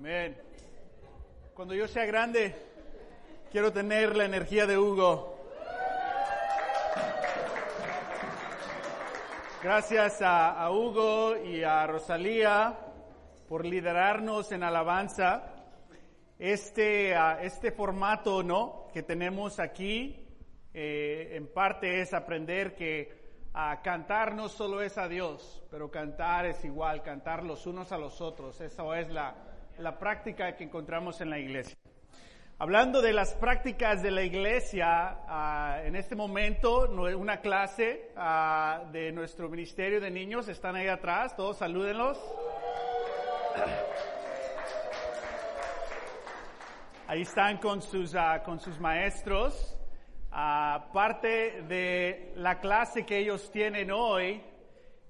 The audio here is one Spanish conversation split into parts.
Amén. Cuando yo sea grande, quiero tener la energía de Hugo. Gracias a, Hugo y a Rosalía por liderarnos en alabanza. Este, este formato, ¿no? Que tenemos aquí, eh, en parte es aprender que cantar no solo es a Dios, pero cantar es igual, cantar los unos a los otros. Esa es la, la práctica que encontramos en la iglesia. Hablando de las prácticas de la iglesia, uh, en este momento una clase uh, de nuestro ministerio de niños están ahí atrás, todos salúdenlos. Ahí están con sus, uh, con sus maestros. parte de la clase que ellos tienen hoy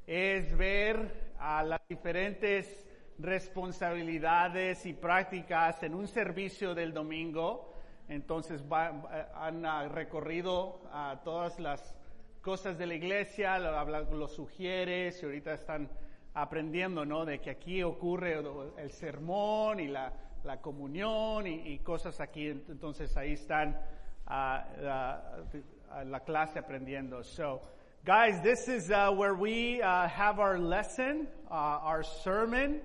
es ver a las diferentes responsabilidades y prácticas en un servicio del domingo. Entonces va, han recorrido a todas las cosas de la iglesia, lo, lo sugieres y ahorita están aprendiendo, ¿no? De que aquí ocurre el sermón y la, la comunión y, cosas aquí. Entonces ahí están uh, la, la clase aprendiendo. So, guys, this is uh, where we uh, have our lesson, our sermon.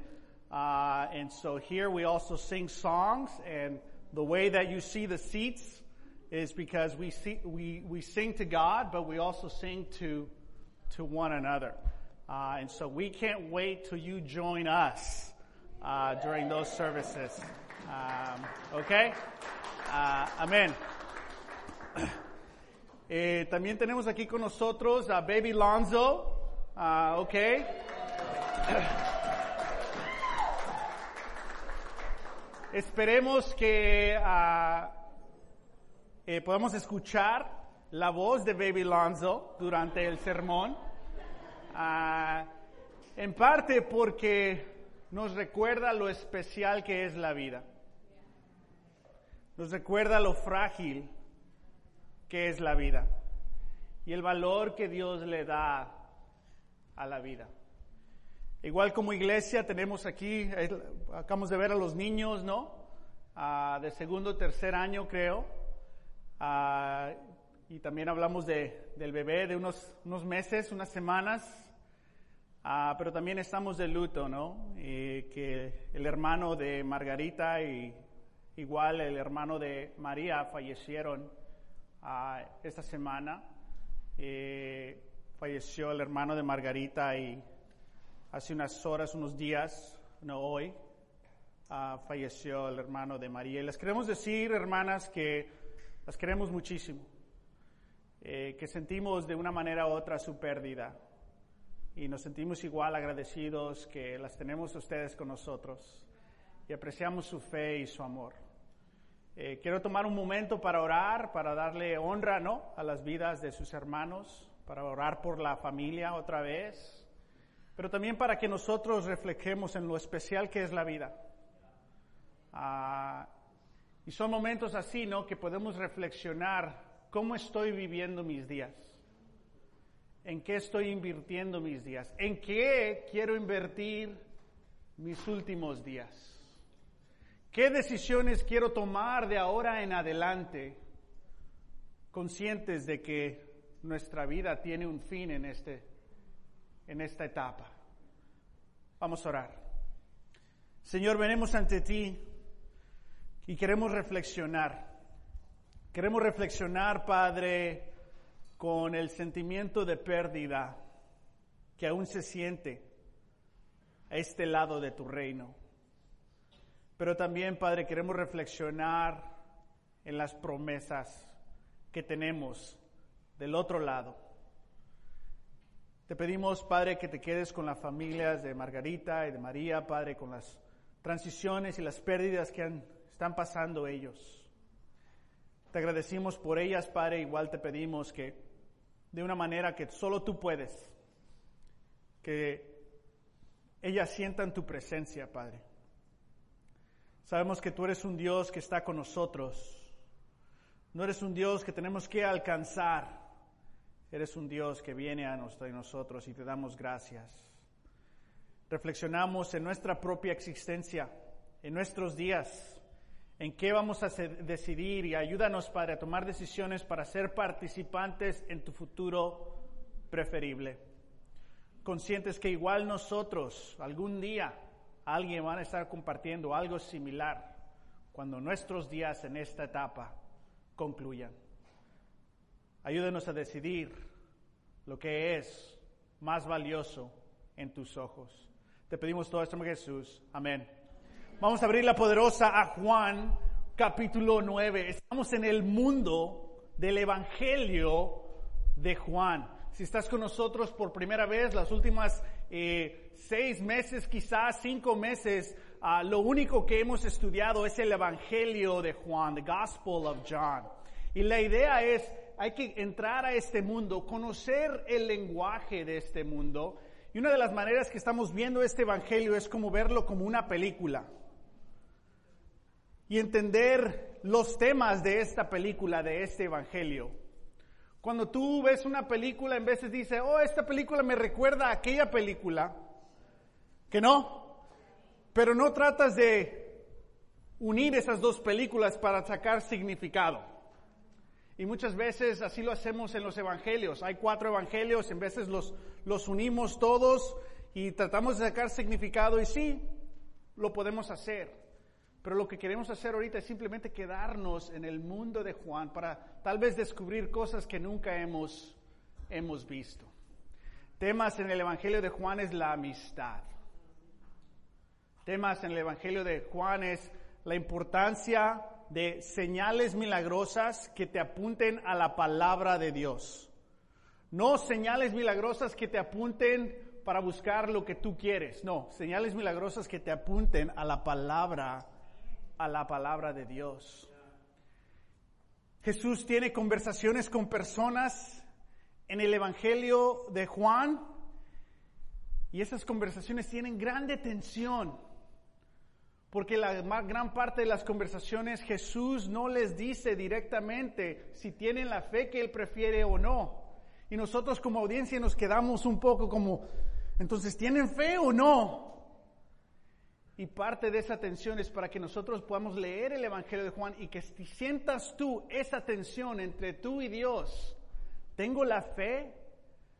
And so here we also sing songs and the way that you see the seats is because we see, we, we sing to God, but we also sing to, to one another. Uh, and so we can't wait till you join us uh, during those services. Um, okay? Uh, amén. Eh, también tenemos aquí con nosotros a Baby Lonzo. Uh, Esperemos que uh, eh, podamos escuchar la voz de Baby Lonzo durante el sermón. Uh, en parte porque nos recuerda lo especial que es la vida. Nos recuerda lo frágil que es la vida y el valor que Dios le da a la vida. Igual como iglesia tenemos aquí, acabamos de ver a los niños, ¿no? Uh, de segundo, tercer año creo. Uh, y también hablamos de, del bebé de unos, unos meses, unas semanas. Ah, pero también estamos de luto, ¿no? Que el hermano de Margarita y igual el hermano de María fallecieron ah, esta semana. Eh, falleció el hermano de Margarita y hace unas horas, unos días, no hoy, ah, falleció el hermano de María. Y les queremos decir, hermanas, que las queremos muchísimo, eh, que sentimos de una manera u otra su pérdida y nos sentimos igual agradecidos que las tenemos ustedes con nosotros y apreciamos su fe y su amor. Eh, quiero tomar un momento para orar, para darle honra ¿no? a las vidas de sus hermanos, para orar por la familia otra vez, pero también para que nosotros reflejemos en lo especial que es la vida. Ah, y son momentos así, ¿no? Que podemos reflexionar cómo estoy viviendo mis días en qué estoy invirtiendo mis días, en qué quiero invertir mis últimos días. ¿Qué decisiones quiero tomar de ahora en adelante, conscientes de que nuestra vida tiene un fin en, este, en esta etapa? Vamos a orar. Señor, venimos ante ti y queremos reflexionar. Queremos reflexionar, Padre, con el sentimiento de pérdida que aún se siente a este lado de tu reino. Pero también, Padre, queremos reflexionar en las promesas que tenemos del otro lado. Te pedimos, Padre, que te quedes con las familias de Margarita y de María, Padre, con las transiciones y las pérdidas que están pasando ellos. Te agradecimos por ellas, Padre, igual te pedimos que de una manera que solo tú puedes. Que ellas sientan tu presencia, Padre. Sabemos que tú eres un Dios que está con nosotros. No eres un Dios que tenemos que alcanzar. Eres un Dios que viene a nosotros y te damos gracias. Reflexionamos en nuestra propia existencia, en nuestros días, en qué vamos a decidir y ayúdanos, Padre, a tomar decisiones para ser participantes en tu futuro preferible. Conscientes que igual nosotros, algún día, alguien va a estar compartiendo algo similar cuando nuestros días en esta etapa concluyan. Ayúdanos a decidir lo que es más valioso en tus ojos. Te pedimos todo esto Jesús. Amén. Vamos a abrir la poderosa a Juan capítulo 9. Estamos en el mundo del Evangelio de Juan. Si estás con nosotros por primera vez, las últimas eh, seis meses, quizás cinco meses, ah, lo único que hemos estudiado es el Evangelio de Juan, the Gospel of John. Y la idea es, hay que entrar a este mundo, conocer el lenguaje de este mundo y una de las maneras que estamos viendo este Evangelio es como verlo como una película. Y entender los temas de esta película, de este Evangelio. Cuando tú ves una película, en veces dice, oh, esta película me recuerda a aquella película, que no, pero no tratas de unir esas dos películas para sacar significado. Y muchas veces así lo hacemos en los evangelios. Hay cuatro evangelios, en veces los, los unimos todos y tratamos de sacar significado y sí, lo podemos hacer. Pero lo que queremos hacer ahorita es simplemente quedarnos en el mundo de Juan para tal vez descubrir cosas que nunca hemos, hemos visto. Temas en el Evangelio de Juan es la amistad. Temas en el Evangelio de Juan es la importancia de señales milagrosas que te apunten a la palabra de Dios. No señales milagrosas que te apunten para buscar lo que tú quieres. No, señales milagrosas que te apunten a la palabra, a la palabra de Dios. Jesús tiene conversaciones con personas en el Evangelio de Juan y esas conversaciones tienen grande tensión porque la gran parte de las conversaciones Jesús no les dice directamente si tienen la fe que Él prefiere o no. Y nosotros como audiencia nos quedamos un poco como, entonces, ¿tienen fe o no? Y parte de esa tensión es para que nosotros podamos leer el Evangelio de Juan y que sientas tú esa tensión entre tú y Dios. ¿Tengo la fe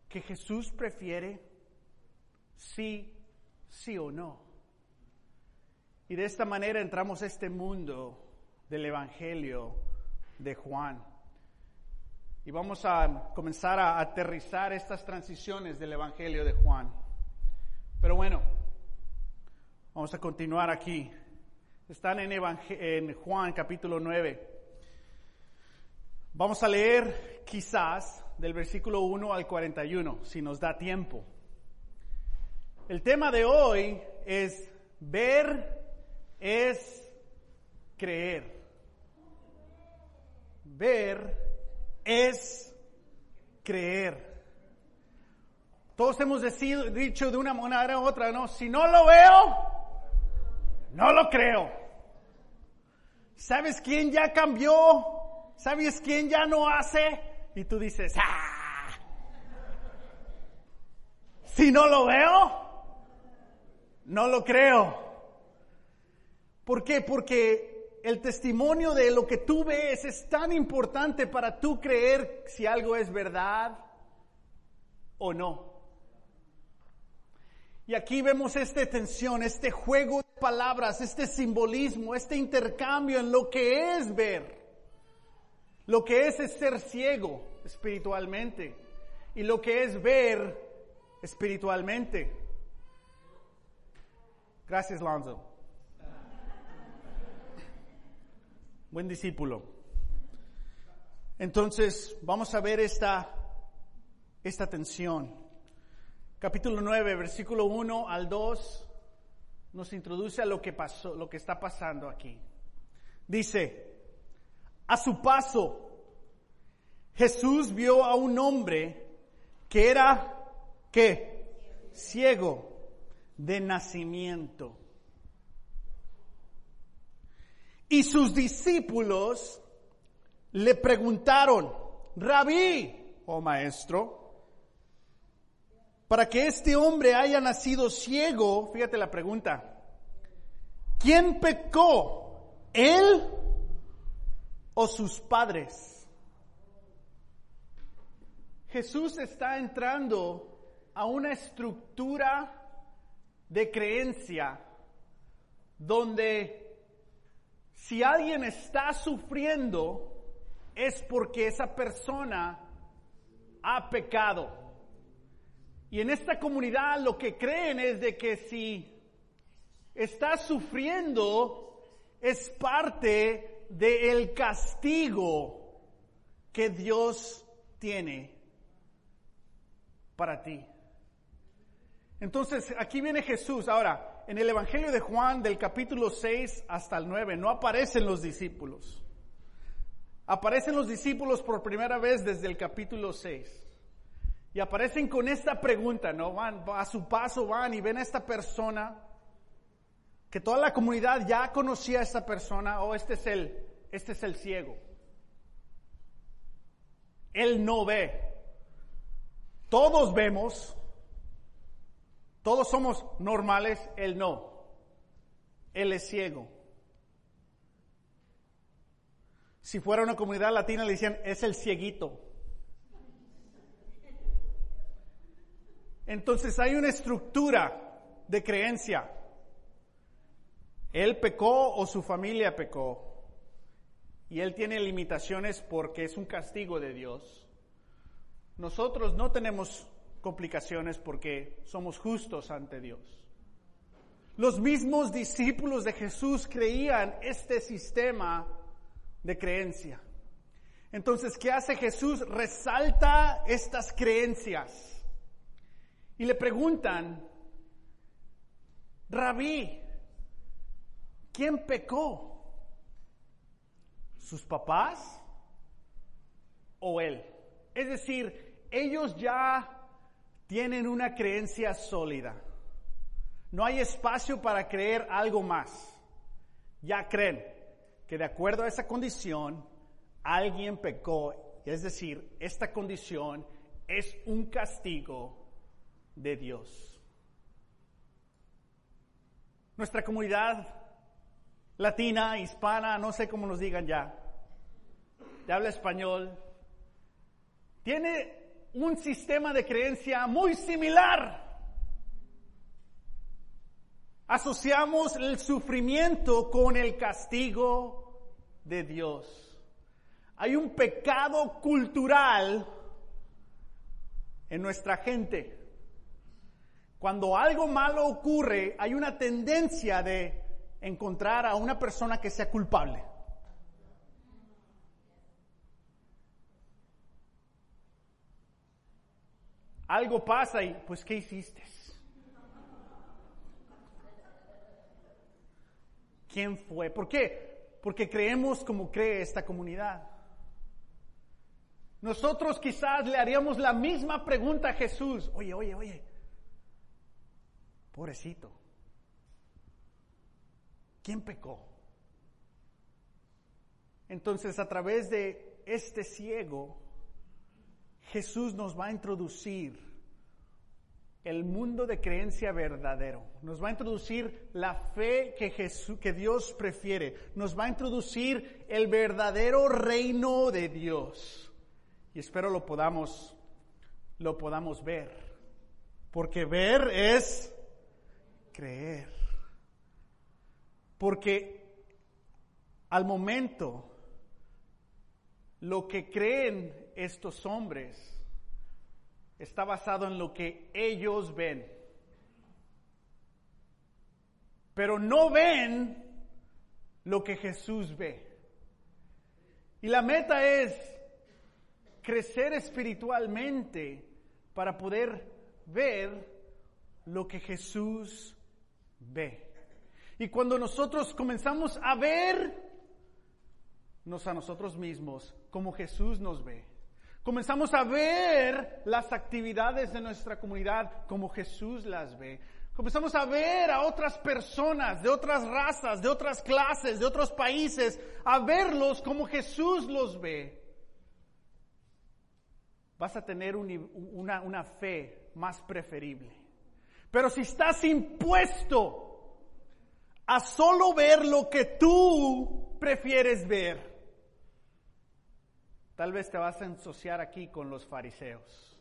que Jesús prefiere? Sí, sí o no. Y de esta manera entramos a este mundo del Evangelio de Juan. Y vamos a comenzar a aterrizar estas transiciones del Evangelio de Juan. Pero bueno, vamos a continuar aquí. Están en, en Juan capítulo 9. Vamos a leer quizás del versículo 1 al 41, si nos da tiempo. El tema de hoy es ver es creer. Ver es creer. Todos hemos dicho de una manera u otra, ¿no? Si no lo veo, no lo creo. ¿Sabes quién ya cambió? ¿Sabes quién ya no hace? Y tú dices, ¡ah! Si no lo veo, no lo creo. ¿Por qué? Porque el testimonio de lo que tú ves es tan importante para tú creer si algo es verdad o no. Y aquí vemos esta tensión, este juego de palabras, este simbolismo, este intercambio en lo que es ver. Lo que es ser ciego espiritualmente y lo que es ver espiritualmente. Gracias, Lonzo. Buen discípulo. Entonces, vamos a ver esta, esta tensión. Capítulo 9, versículo 1 al 2 nos introduce a lo que pasó, lo que está pasando aquí. Dice, a su paso, Jesús vio a un hombre que era, ¿qué? Ciego de nacimiento. Y sus discípulos le preguntaron, rabí, oh maestro, para que este hombre haya nacido ciego, fíjate la pregunta, ¿quién pecó? ¿Él o sus padres? Jesús está entrando a una estructura de creencia donde si alguien está sufriendo es porque esa persona ha pecado. Y en esta comunidad lo que creen es de que si está sufriendo es parte del castigo que Dios tiene para ti. Entonces, aquí viene Jesús. Ahora, en el Evangelio de Juan, del capítulo 6 hasta el 9, no aparecen los discípulos. Aparecen los discípulos por primera vez desde el capítulo 6. Y aparecen con esta pregunta, ¿no? Van a su paso, van y ven a esta persona, que toda la comunidad ya conocía a esta persona, o oh, este es el, este es el ciego. Él no ve. Todos vemos, todos somos normales, él no. Él es ciego. Si fuera una comunidad latina le decían, es el cieguito. Entonces hay una estructura de creencia. Él pecó o su familia pecó. Y él tiene limitaciones porque es un castigo de Dios. Nosotros no tenemos complicaciones porque somos justos ante Dios. Los mismos discípulos de Jesús creían este sistema de creencia. Entonces, ¿qué hace Jesús? Resalta estas creencias. Y le preguntan, Rabí, ¿quién pecó? ¿Sus papás o él? Es decir, ellos ya tienen una creencia sólida. No hay espacio para creer algo más. Ya creen que de acuerdo a esa condición, alguien pecó, es decir, esta condición es un castigo de Dios. Nuestra comunidad latina, hispana, no sé cómo nos digan ya, de habla español, tiene un sistema de creencia muy similar Asociamos el sufrimiento con el castigo de Dios. Hay un pecado cultural en nuestra gente. Cuando algo malo ocurre, hay una tendencia de encontrar a una persona que sea culpable. Algo pasa y, pues, ¿qué hiciste? quién fue. ¿Por qué? Porque creemos como cree esta comunidad. Nosotros quizás le haríamos la misma pregunta a Jesús. Oye, oye, oye. Pobrecito. ¿Quién pecó? Entonces a través de este ciego, Jesús nos va a introducir el mundo de creencia verdadero. Nos va a introducir la fe que, Jesús, que Dios prefiere. Nos va a introducir el verdadero reino de Dios. Y espero lo podamos, lo podamos ver. Porque ver es creer. Porque al momento lo que creen estos hombres está basado en lo que ellos ven. Pero no ven lo que Jesús ve. Y la meta es crecer espiritualmente para poder ver lo que Jesús ve. Y cuando nosotros comenzamos a ver, a nosotros mismos como Jesús nos ve. Comenzamos a ver las actividades de nuestra comunidad como Jesús las ve. Comenzamos a ver a otras personas de otras razas, de otras clases, de otros países, a verlos como Jesús los ve. Vas a tener una, una fe más preferible. Pero si estás impuesto a solo ver lo que tú prefieres ver. Tal vez te vas a ensuciar aquí con los fariseos.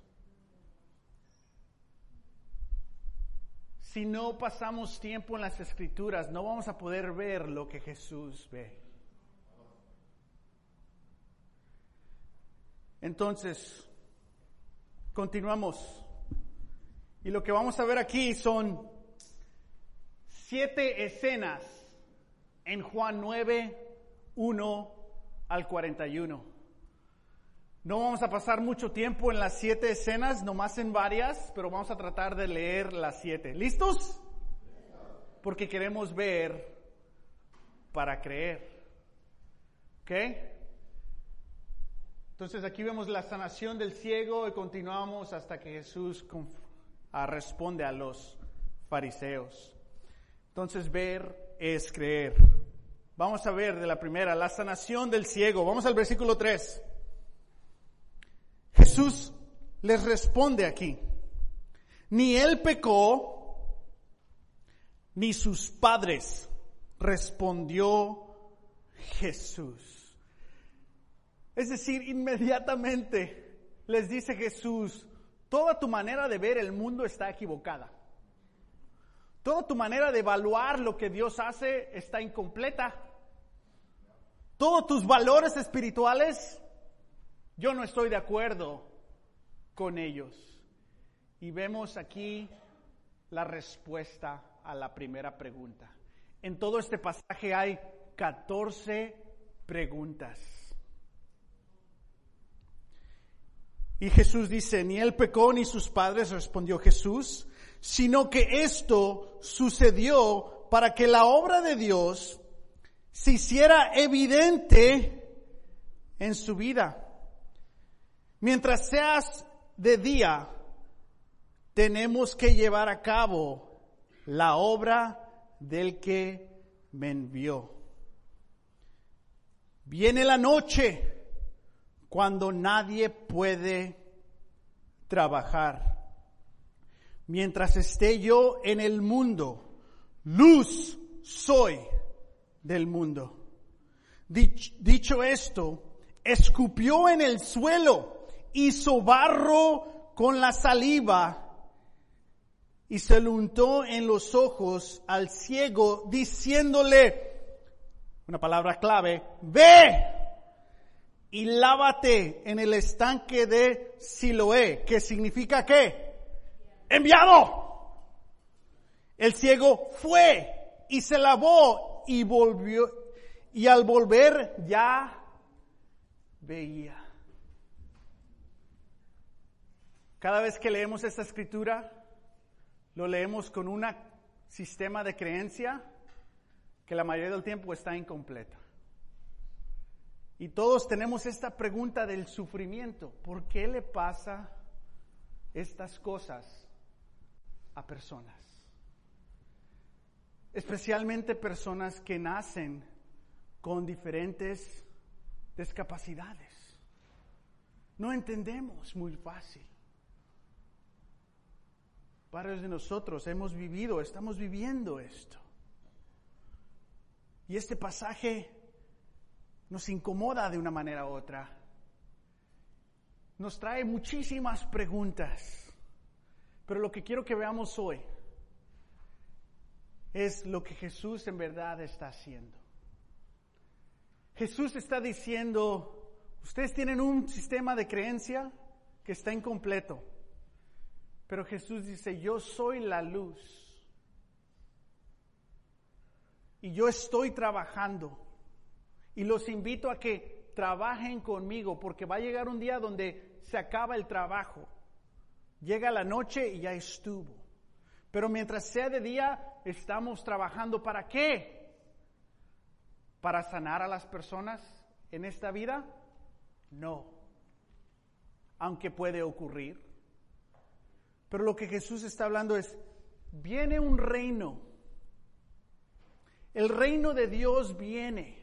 Si no pasamos tiempo en las escrituras, no vamos a poder ver lo que Jesús ve. Entonces, continuamos. Y lo que vamos a ver aquí son siete escenas en Juan 9, 1 al 41. No vamos a pasar mucho tiempo en las siete escenas, nomás en varias, pero vamos a tratar de leer las siete. ¿Listos? Porque queremos ver para creer. ¿Ok? Entonces aquí vemos la sanación del ciego y continuamos hasta que Jesús ah, responde a los fariseos. Entonces ver es creer. Vamos a ver de la primera, la sanación del ciego. Vamos al versículo 3. Jesús les responde aquí. Ni él pecó, ni sus padres, respondió Jesús. Es decir, inmediatamente les dice Jesús, toda tu manera de ver el mundo está equivocada. Toda tu manera de evaluar lo que Dios hace está incompleta. Todos tus valores espirituales, yo no estoy de acuerdo con ellos. Y vemos aquí la respuesta a la primera pregunta. En todo este pasaje hay 14 preguntas. Y Jesús dice, ni él pecó ni sus padres, respondió Jesús, sino que esto sucedió para que la obra de Dios se hiciera evidente en su vida. Mientras seas de día, tenemos que llevar a cabo la obra del que me envió. Viene la noche cuando nadie puede trabajar. Mientras esté yo en el mundo, luz soy del mundo. Dicho esto, escupió en el suelo, hizo barro con la saliva y se lo untó en los ojos al ciego diciéndole, una palabra clave, ve y lávate en el estanque de Siloé, que significa qué? Enviado. El ciego fue y se lavó y volvió y al volver ya veía. Cada vez que leemos esta escritura, lo leemos con un sistema de creencia que la mayoría del tiempo está incompleto. Y todos tenemos esta pregunta del sufrimiento. ¿Por qué le pasa estas cosas a personas? Especialmente personas que nacen con diferentes discapacidades. No entendemos muy fácil. Varios de nosotros hemos vivido, estamos viviendo esto. Y este pasaje nos incomoda de una manera u otra. Nos trae muchísimas preguntas. Pero lo que quiero que veamos hoy es lo que Jesús en verdad está haciendo. Jesús está diciendo, ustedes tienen un sistema de creencia que está incompleto. Pero Jesús dice, yo soy la luz. Y yo estoy trabajando y los invito a que trabajen conmigo porque va a llegar un día donde se acaba el trabajo. Llega la noche y ya estuvo. Pero mientras sea de día, estamos trabajando para qué? ¿Para sanar a las personas en esta vida? No. Aunque puede ocurrir. Pero lo que Jesús está hablando es, viene un reino. El reino de Dios viene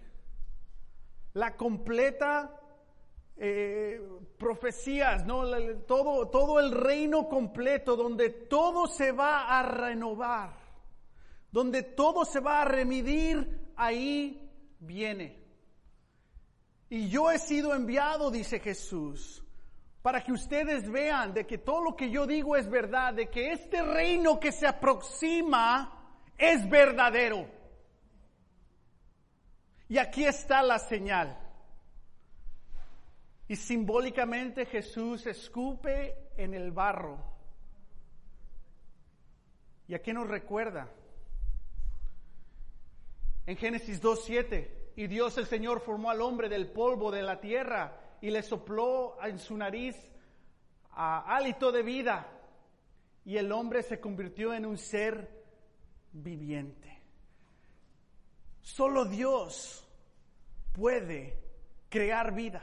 la completa eh, profecías, ¿no? Todo, todo el reino completo donde todo se va a renovar, donde todo se va a remitir, ahí viene. Y yo he sido enviado, dice Jesús, para que ustedes vean de que todo lo que yo digo es verdad, de que este reino que se aproxima es verdadero. Y aquí está la señal. Y simbólicamente Jesús escupe en el barro. ¿Y a qué nos recuerda? En Génesis 2.7, y Dios el Señor formó al hombre del polvo de la tierra y le sopló en su nariz a hálito de vida y el hombre se convirtió en un ser viviente. Solo Dios puede crear vida.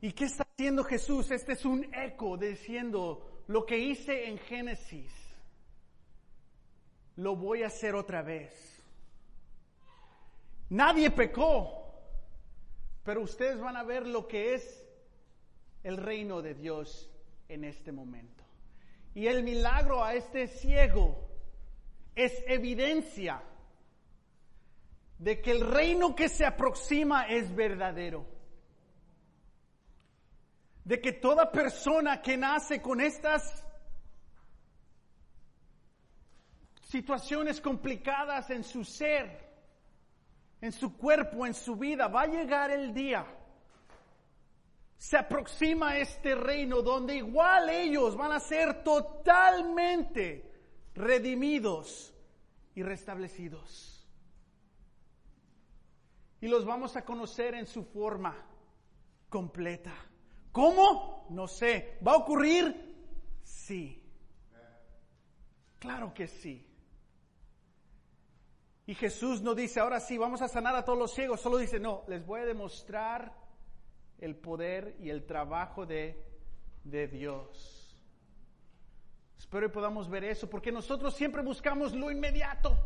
¿Y qué está haciendo Jesús? Este es un eco diciendo lo que hice en Génesis. Lo voy a hacer otra vez. Nadie pecó, pero ustedes van a ver lo que es el reino de Dios en este momento. Y el milagro a este ciego es evidencia de que el reino que se aproxima es verdadero. De que toda persona que nace con estas situaciones complicadas en su ser, en su cuerpo, en su vida. Va a llegar el día. Se aproxima este reino donde igual ellos van a ser totalmente redimidos y restablecidos. Y los vamos a conocer en su forma completa. ¿Cómo? No sé. ¿Va a ocurrir? Sí. Claro que sí. Y Jesús no dice, ahora sí, vamos a sanar a todos los ciegos, solo dice, no, les voy a demostrar el poder y el trabajo de, de Dios. Espero que podamos ver eso, porque nosotros siempre buscamos lo inmediato.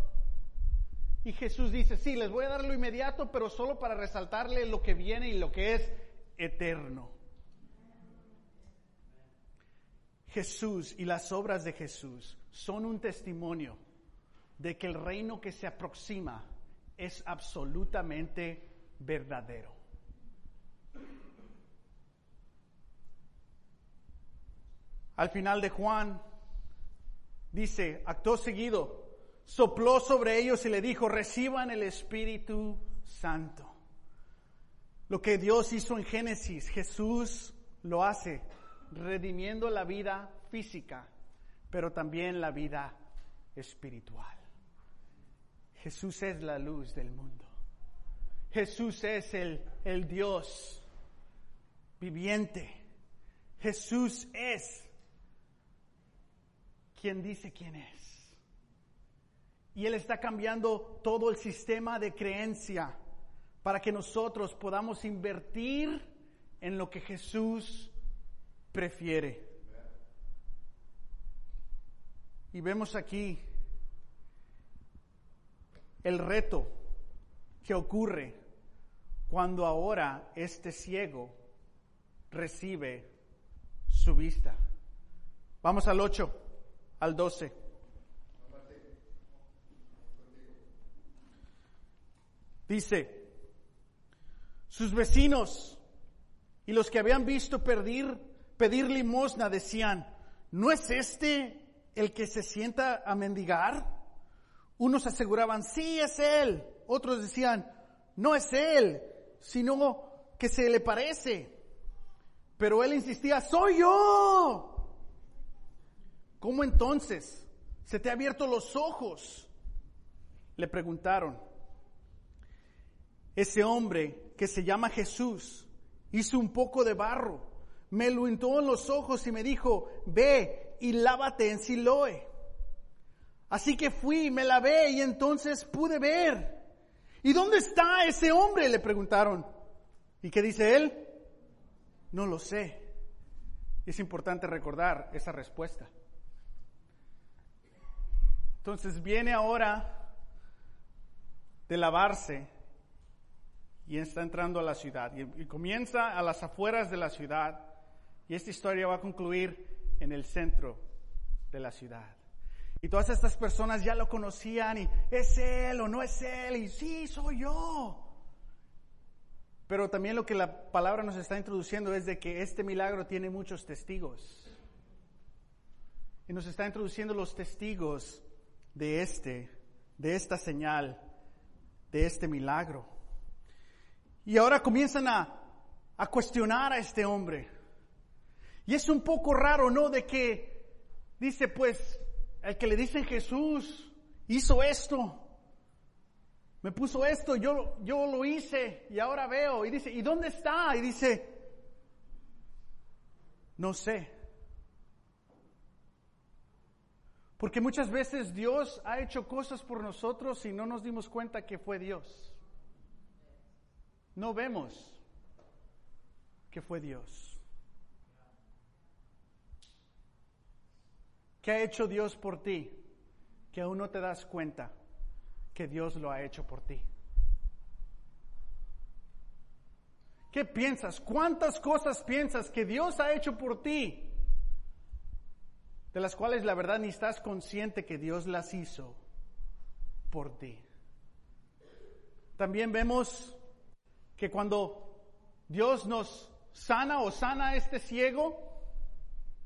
Y Jesús dice, sí, les voy a dar lo inmediato, pero solo para resaltarle lo que viene y lo que es eterno. Jesús y las obras de Jesús son un testimonio de que el reino que se aproxima es absolutamente verdadero. Al final de Juan dice, acto seguido, sopló sobre ellos y le dijo, reciban el Espíritu Santo. Lo que Dios hizo en Génesis, Jesús lo hace, redimiendo la vida física, pero también la vida espiritual. Jesús es la luz del mundo. Jesús es el, el Dios viviente. Jesús es quien dice quién es. Y Él está cambiando todo el sistema de creencia para que nosotros podamos invertir en lo que Jesús prefiere. Y vemos aquí el reto que ocurre cuando ahora este ciego recibe su vista. Vamos al 8, al 12. Dice, sus vecinos y los que habían visto pedir, pedir limosna decían, ¿no es este el que se sienta a mendigar? Unos aseguraban, sí es Él. Otros decían, no es Él, sino que se le parece. Pero Él insistía, soy yo. ¿Cómo entonces? ¿Se te ha abierto los ojos? Le preguntaron. Ese hombre que se llama Jesús hizo un poco de barro, me lo untó en los ojos y me dijo, ve y lávate en Siloé. Así que fui, me lavé y entonces pude ver. ¿Y dónde está ese hombre? Le preguntaron. ¿Y qué dice él? No lo sé. Es importante recordar esa respuesta. Entonces viene ahora de lavarse y está entrando a la ciudad. Y, comienza a las afueras de la ciudad. Y esta historia va a concluir en el centro de la ciudad. Y todas estas personas ya lo conocían y es él o no es él y sí, soy yo. Pero también lo que la palabra nos está introduciendo es de que este milagro tiene muchos testigos. Y nos está introduciendo los testigos de este, de esta señal, de este milagro. Y ahora comienzan a, a cuestionar a este hombre. Y es un poco raro, ¿no? De que dice, pues, el que le dicen Jesús hizo esto, me puso esto, yo, yo lo hice y ahora veo. Y dice, ¿y dónde está? Y dice, no sé. Porque muchas veces Dios ha hecho cosas por nosotros y no nos dimos cuenta que fue Dios. No vemos que fue Dios. ¿Qué ha hecho Dios por ti? Que aún no te das cuenta que Dios lo ha hecho por ti. ¿Qué piensas? ¿Cuántas cosas piensas que Dios ha hecho por ti? De las cuales la verdad ni estás consciente que Dios las hizo por ti. También vemos que cuando Dios nos sana o sana a este ciego,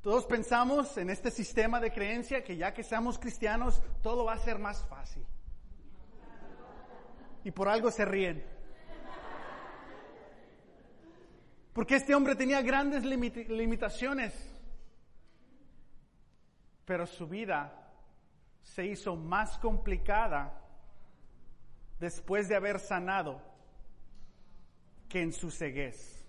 todos pensamos en este sistema de creencia que ya que seamos cristianos, todo va a ser más fácil. Y por algo se ríen. Porque este hombre tenía grandes limitaciones, pero su vida se hizo más complicada después de haber sanado que en su ceguez.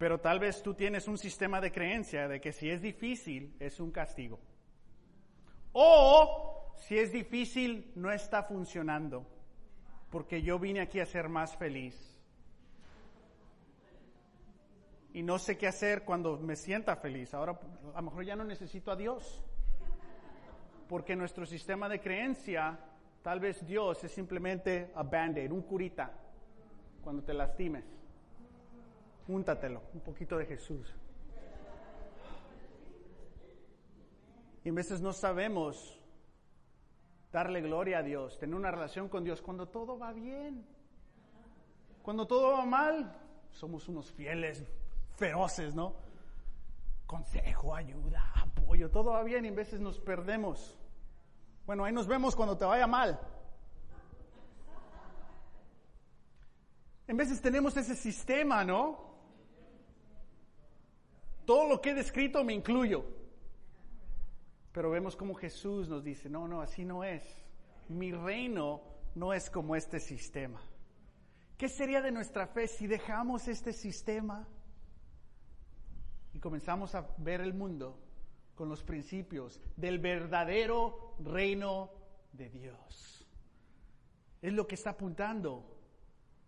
Pero tal vez tú tienes un sistema de creencia de que si es difícil es un castigo. O si es difícil no está funcionando, porque yo vine aquí a ser más feliz. Y no sé qué hacer cuando me sienta feliz. Ahora a lo mejor ya no necesito a Dios. Porque nuestro sistema de creencia, tal vez Dios es simplemente a band-aid, un curita, cuando te lastimes. Úntatelo, un poquito de Jesús. Y en veces no sabemos darle gloria a Dios, tener una relación con Dios cuando todo va bien. Cuando todo va mal, somos unos fieles, feroces, ¿no? Consejo, ayuda, apoyo, todo va bien y en veces nos perdemos. Bueno, ahí nos vemos cuando te vaya mal. En veces tenemos ese sistema, ¿no? Todo lo que he descrito me incluyo. Pero vemos como Jesús nos dice, no, no, así no es. Mi reino no es como este sistema. ¿Qué sería de nuestra fe si dejamos este sistema y comenzamos a ver el mundo con los principios del verdadero reino de Dios? Es lo que está apuntando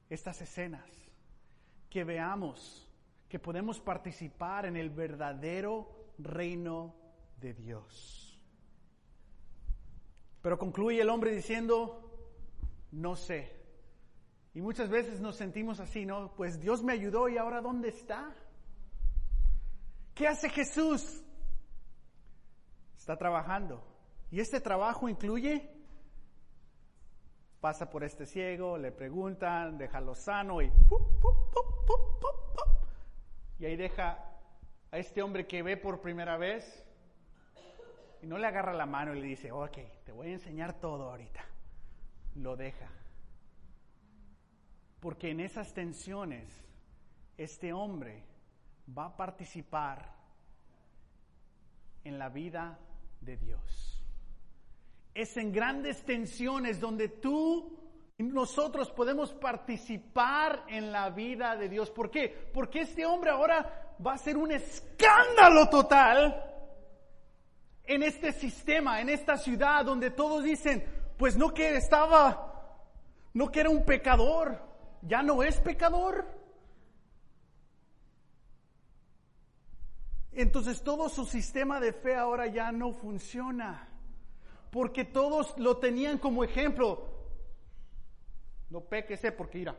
estas escenas, que veamos que podemos participar en el verdadero reino de Dios. Pero concluye el hombre diciendo, no sé. Y muchas veces nos sentimos así, ¿no? Pues Dios me ayudó y ahora ¿dónde está? ¿Qué hace Jesús? Está trabajando. Y este trabajo incluye, pasa por este ciego, le preguntan, déjalo sano y y ahí deja a este hombre que ve por primera vez y no le agarra la mano y le dice, ok, te voy a enseñar todo ahorita. Lo deja. Porque en esas tensiones, este hombre va a participar en la vida de Dios. Es en grandes tensiones donde tú nosotros podemos participar en la vida de Dios. ¿Por qué? Porque este hombre ahora va a ser un escándalo total en este sistema, en esta ciudad donde todos dicen, pues no que estaba, no que era un pecador, ya no es pecador. Entonces todo su sistema de fe ahora ya no funciona, porque todos lo tenían como ejemplo. No péquese porque irá.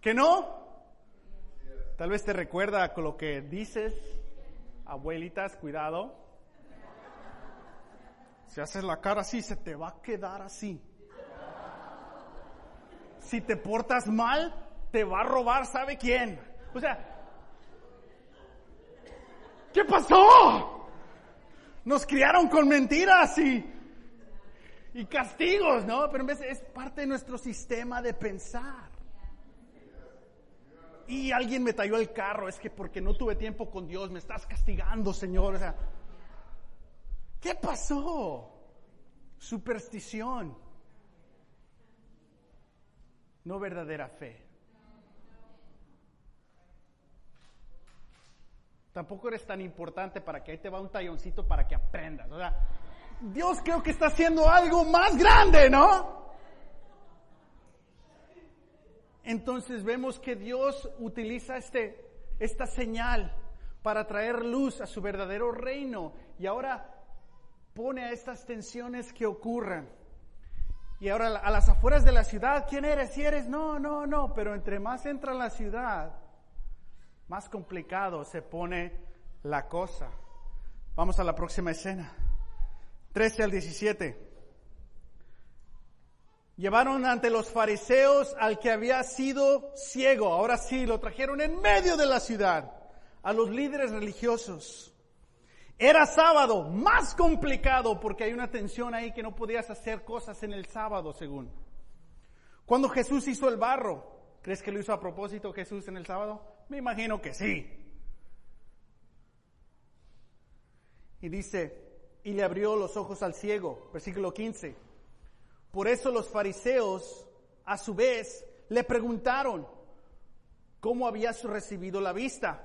¿Que no? Tal vez te recuerda con lo que dices, abuelitas, cuidado. Si haces la cara así, se te va a quedar así. Si te portas mal, te va a robar, ¿sabe quién? O sea, ¿qué pasó? Nos criaron con mentiras y, y castigos, ¿no? Pero en vez es parte de nuestro sistema de pensar y alguien me talló el carro, es que porque no tuve tiempo con Dios, me estás castigando, Señor. O sea, ¿qué pasó? Superstición, no verdadera fe. Tampoco eres tan importante para que ahí te va un talloncito para que aprendas. O sea, Dios creo que está haciendo algo más grande, ¿no? entonces vemos que Dios utiliza este, esta señal para traer luz a su verdadero reino y ahora pone a estas tensiones que ocurran. Y ahora a las afueras de la ciudad, ¿quién eres? Si eres, no, no, no, pero entre más entra la ciudad, más complicado se pone la cosa. Vamos a la próxima escena. 13 al 17. Llevaron ante los fariseos al que había sido ciego. Ahora sí, lo trajeron en medio de la ciudad a los líderes religiosos. Era sábado, más complicado porque hay una tensión ahí que no podías hacer cosas en el sábado, según. Cuando Jesús hizo el barro, ¿crees que lo hizo a propósito Jesús en el sábado? Me imagino que sí. Y dice, y le abrió los ojos al ciego, versículo 15. Por eso los fariseos, a su vez, le preguntaron cómo había recibido la vista.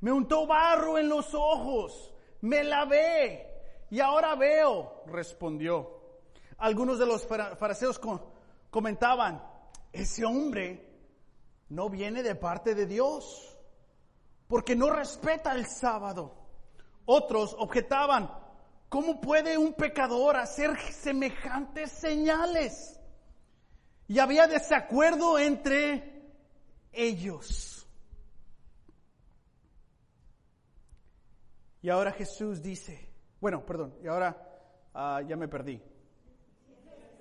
Me untó barro en los ojos, me lavé y ahora veo, respondió. Algunos de los fariseos comentaban, ese hombre no viene de parte de Dios, porque no respeta el sábado. Otros objetaban, ¿Cómo puede un pecador hacer semejantes señales? Y había desacuerdo entre ellos. Y ahora Jesús dice, bueno, perdón, y ahora ah, ya me perdí.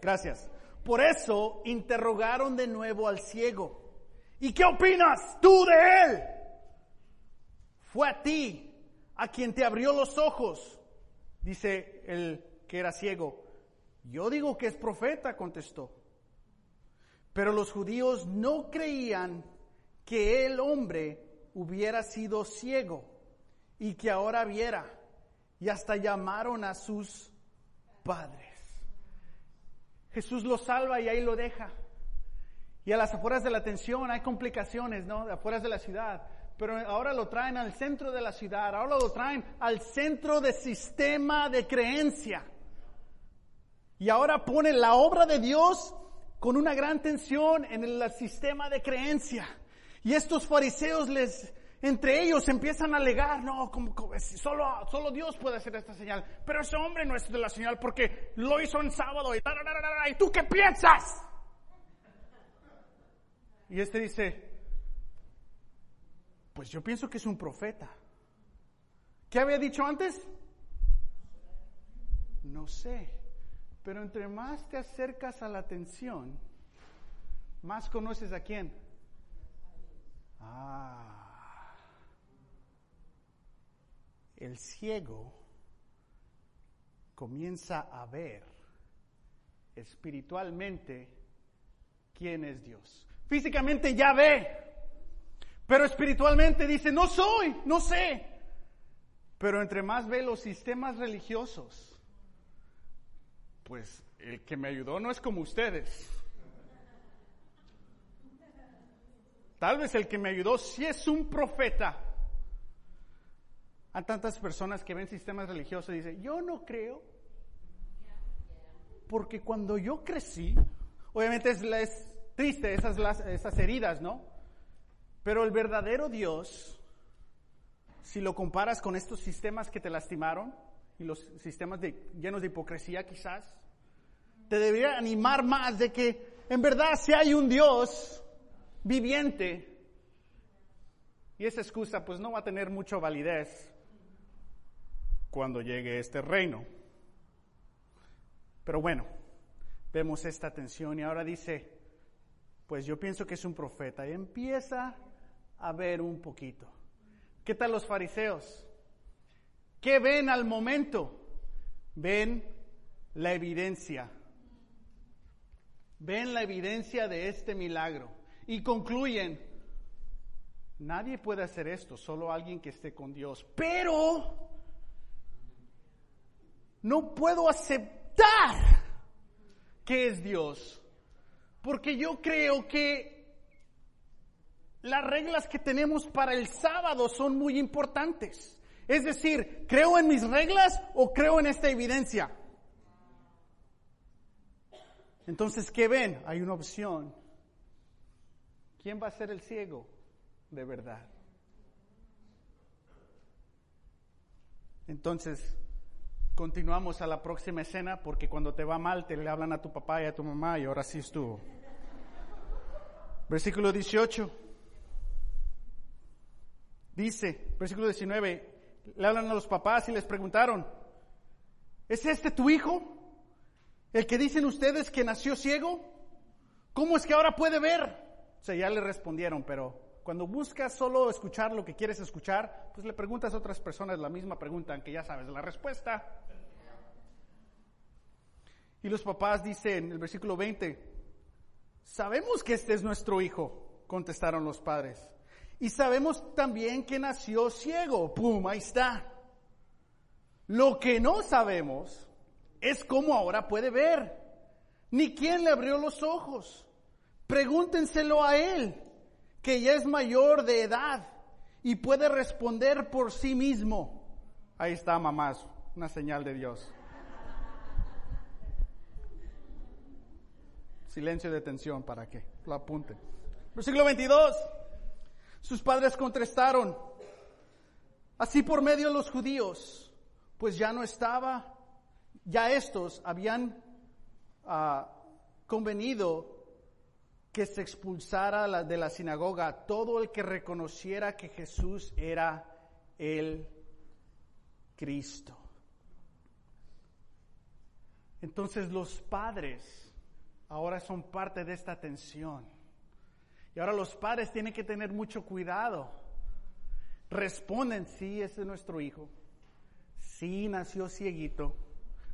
Gracias. Por eso interrogaron de nuevo al ciego. ¿Y qué opinas tú de él? Fue a ti a quien te abrió los ojos. Dice el que era ciego, yo digo que es profeta, contestó. Pero los judíos no creían que el hombre hubiera sido ciego y que ahora viera. Y hasta llamaron a sus padres. Jesús lo salva y ahí lo deja. Y a las afueras de la tensión hay complicaciones, ¿no? Afueras de la ciudad pero ahora lo traen al centro de la ciudad, ahora lo traen al centro del sistema de creencia. Y ahora pone la obra de Dios con una gran tensión en el sistema de creencia. Y estos fariseos les, entre ellos empiezan a alegar, no, como, solo, solo Dios puede hacer esta señal, pero ese hombre no es de la señal porque lo hizo en sábado y, y tú qué piensas? Y este dice, pues yo pienso que es un profeta. ¿Qué había dicho antes? No sé. Pero entre más te acercas a la atención, más conoces a quién. Ah. El ciego comienza a ver espiritualmente quién es Dios. Físicamente ya ve, pero espiritualmente dice, no soy, no sé. Pero entre más ve los sistemas religiosos, pues el que me ayudó no es como ustedes. Tal vez el que me ayudó sí es un profeta. Hay tantas personas que ven sistemas religiosos y dicen, yo no creo. Porque cuando yo crecí, obviamente es, es triste esas, esas heridas, ¿no? Pero el verdadero Dios, si lo comparas con estos sistemas que te lastimaron y los sistemas llenos de hipocresía quizás, te debería animar más de que en verdad si hay un Dios viviente Y esa excusa pues no va a tener mucha validez cuando llegue este reino. Pero bueno, vemos esta tensión y ahora dice, pues yo pienso que es un profeta y empieza a ver un poquito. ¿Qué tal los fariseos? ¿Qué ven al momento? Ven la evidencia. Ven la evidencia de este milagro y concluyen, nadie puede hacer esto, solo alguien que esté con Dios. Pero no puedo aceptar que es Dios, porque yo creo que las reglas que tenemos para el sábado son muy importantes. Es decir, ¿creo en mis reglas o creo en esta evidencia? Entonces, ¿qué ven? Hay una opción. ¿Quién va a ser el ciego de verdad? Entonces, continuamos a la próxima escena porque cuando te va mal te le hablan a tu papá y a tu mamá y ahora sí estuvo. Versículo 18. Dice, versículo 19, le hablan a los papás y les preguntaron, ¿es este tu hijo? ¿El que dicen ustedes que nació ciego? ¿Cómo es que ahora puede ver? O sea, ya le respondieron, pero cuando buscas solo escuchar lo que quieres escuchar, pues le preguntas a otras personas la misma pregunta, aunque ya sabes la respuesta. Y los papás dicen, en el versículo 20, sabemos que este es nuestro hijo, contestaron los padres. Y sabemos también que nació ciego. ¡Pum! Ahí está. Lo que no sabemos es cómo ahora puede ver, ni quién le abrió los ojos. Pregúntenselo a él, que ya es mayor de edad y puede responder por sí mismo. Ahí está, mamás, una señal de Dios. Silencio de tensión para que lo apunten. Versículo 22. Sus padres contestaron, así por medio de los judíos, pues ya no estaba, ya estos habían ah, convenido que se expulsara de la sinagoga todo el que reconociera que Jesús era el Cristo. Entonces los padres ahora son parte de esta tensión. Y ahora los padres tienen que tener mucho cuidado. Responden, sí, ese es nuestro hijo. Sí, nació cieguito.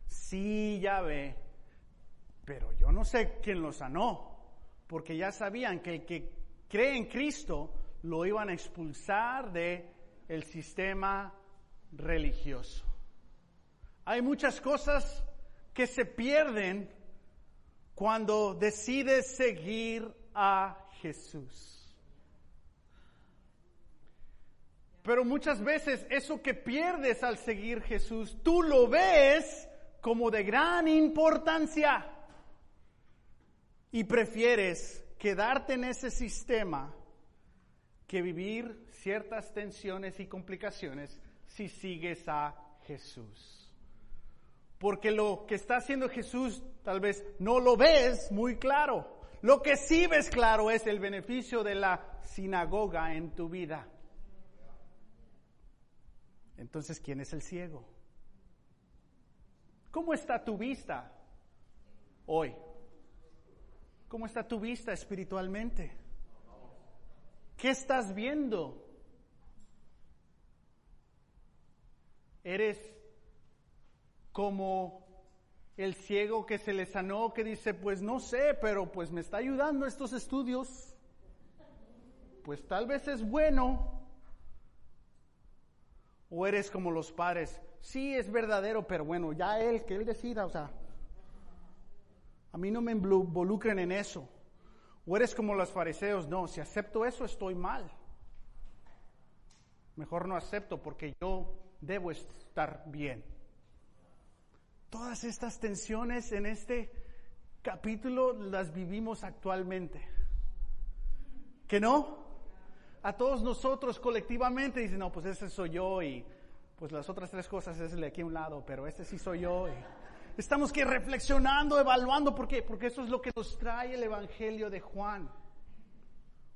Sí, ya ve. Pero yo no sé quién lo sanó. Porque ya sabían que el que cree en Cristo lo iban a expulsar de el sistema religioso. Hay muchas cosas que se pierden cuando decides seguir a Jesús. Pero muchas veces eso que pierdes al seguir Jesús, tú lo ves como de gran importancia y prefieres quedarte en ese sistema que vivir ciertas tensiones y complicaciones si sigues a Jesús. Porque lo que está haciendo Jesús tal vez no lo ves muy claro. Lo que sí ves claro es el beneficio de la sinagoga en tu vida. Entonces, ¿quién es el ciego? ¿Cómo está tu vista hoy? ¿Cómo está tu vista espiritualmente? ¿Qué estás viendo? ¿Eres como el ciego que se le sanó, que dice, pues no sé, pero pues me está ayudando estos estudios, pues tal vez es bueno. O eres como los padres, sí es verdadero, pero bueno, ya él, que él decida, o sea, a mí no me involucren en eso. O eres como los fariseos, no, si acepto eso estoy mal. Mejor no acepto porque yo debo estar bien. Todas estas tensiones en este capítulo las vivimos actualmente. ¿Que no? A todos nosotros colectivamente dicen, no, pues ese soy yo y pues las otras tres cosas es de aquí a un lado, pero este sí soy yo. Estamos que reflexionando, evaluando, ¿por qué? Porque eso es lo que nos trae el Evangelio de Juan.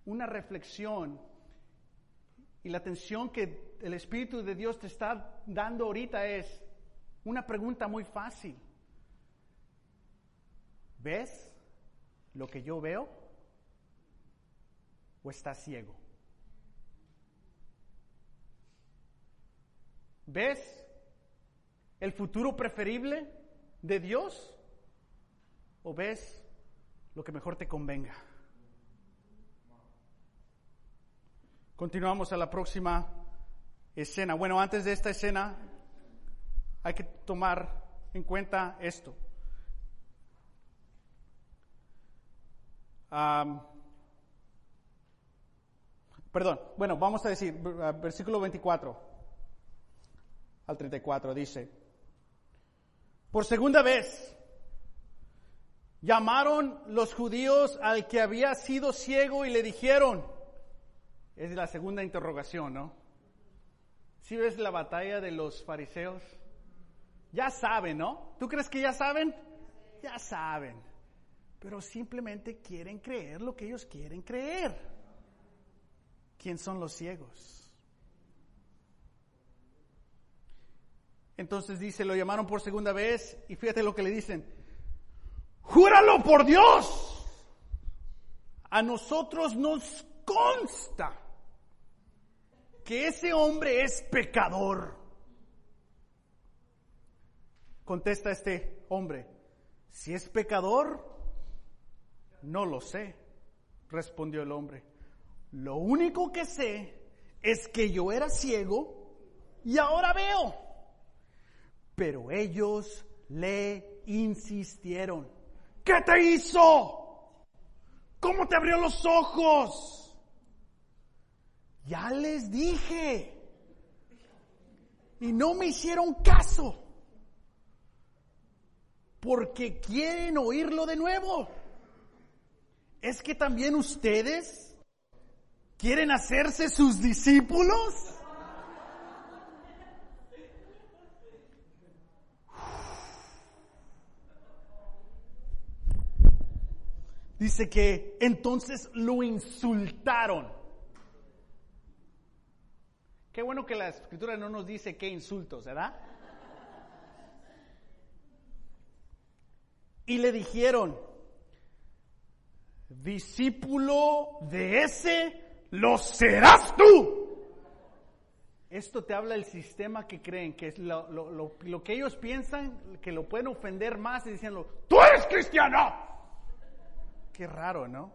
Una reflexión Y la atención que el Espíritu de Dios te está dando ahorita es una pregunta muy fácil. ¿Ves lo que yo veo? ¿O estás ciego? ¿Ves el futuro preferible de Dios? ¿O ves lo que mejor te convenga? Continuamos a la próxima escena. Bueno, antes de esta escena hay que tomar en cuenta esto. perdón, bueno, vamos a decir, versículo 24 al 34 dice, por segunda vez llamaron los judíos al que había sido ciego y le dijeron, es la segunda interrogación, ¿no? Si ves la batalla de los fariseos, ya saben, ¿no? ¿Tú crees que ya saben? Ya saben. Pero simplemente quieren creer lo que ellos quieren creer. ¿Quién son los ciegos? Entonces dice, lo llamaron por segunda vez y fíjate lo que le dicen. Júralo por Dios. A nosotros nos consta que ese hombre es pecador. Contesta este hombre, si es pecador, no lo sé, respondió el hombre. Lo único que sé es que yo era ciego y ahora veo. Pero ellos le insistieron. ¿Qué te hizo? ¿Cómo te abrió los ojos? Ya les dije. Y no me hicieron caso. Porque quieren oírlo de nuevo. ¿Es que también ustedes quieren hacerse sus discípulos? Dice que entonces lo insultaron. Qué bueno que la escritura no nos dice qué insultos, ¿verdad? Y le dijeron, discípulo de ese, lo serás tú. Esto te habla del sistema que creen, que es lo, lo, que ellos piensan que lo pueden ofender más y diciendo, tú eres cristiano. Qué raro, ¿no?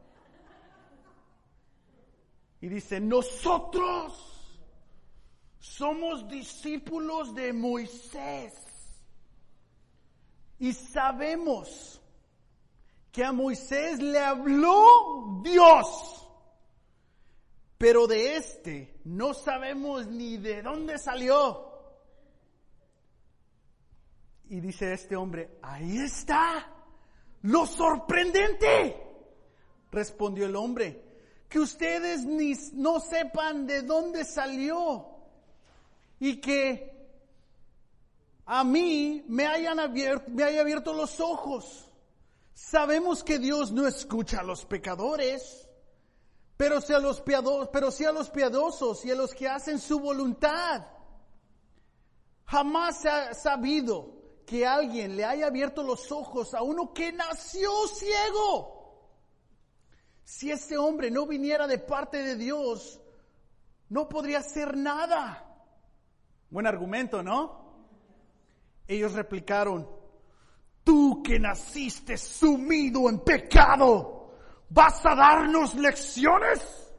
Y dice, nosotros somos discípulos de Moisés. Y sabemos que a Moisés le habló Dios. Pero de este no sabemos ni de dónde salió. Y dice este hombre, ahí está lo sorprendente. Respondió el hombre, que ustedes ni no sepan de dónde salió y que a mí me hayan abierto, me haya abierto los ojos. Sabemos que Dios no escucha a los pecadores, pero si a los piadosos, pero sí a los piadosos y a los que hacen su voluntad. Jamás se ha sabido que alguien le haya abierto los ojos a uno que nació ciego. Si ese hombre no viniera de parte de Dios, no podría hacer nada. Buen argumento, ¿no? Ellos replicaron, tú que naciste sumido en pecado, ¿vas a darnos lecciones?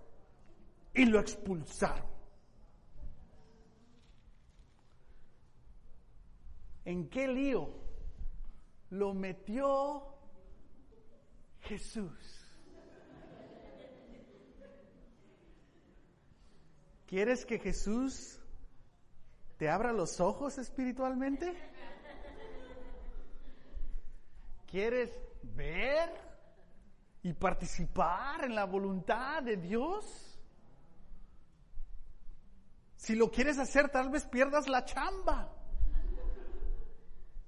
Y lo expulsaron. ¿En qué lío lo metió Jesús? ¿Quieres que Jesús te abra los ojos espiritualmente? ¿Quieres ver y participar en la voluntad de Dios? Si lo quieres hacer, tal vez pierdas la chamba.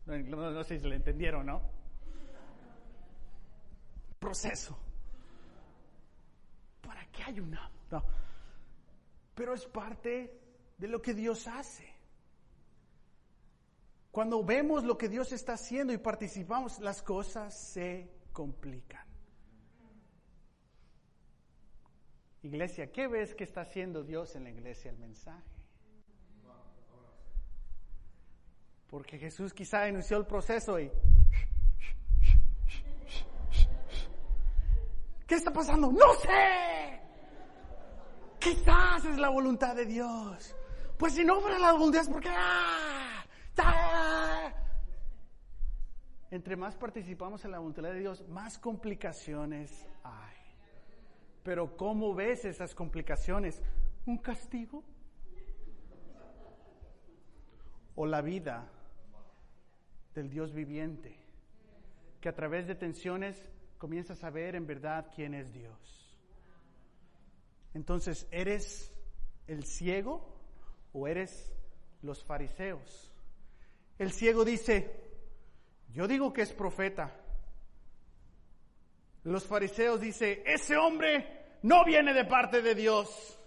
No, sé si le entendieron, ¿no? Proceso. ¿Para qué hay una? No. Pero es parte de lo que Dios hace. Cuando vemos lo que Dios está haciendo y participamos, las cosas se complican. Iglesia, ¿qué ves que está haciendo Dios en la iglesia el mensaje? Porque Jesús quizá inició el proceso y... ¿Qué está pasando? No sé. Quizás es la voluntad de Dios. Pues si no fuera la voluntad, ¿por qué? ¡Ah! ¡Ah! Entre más participamos en la voluntad de Dios, más complicaciones hay. Pero ¿cómo ves esas complicaciones? ¿Un castigo? ¿O la vida del Dios viviente? Que a través de tensiones comienzas a ver en verdad quién es Dios. Entonces, ¿eres el ciego o eres los fariseos? El ciego dice, yo digo que es profeta los fariseos dice, ese hombre no viene de parte de Dios.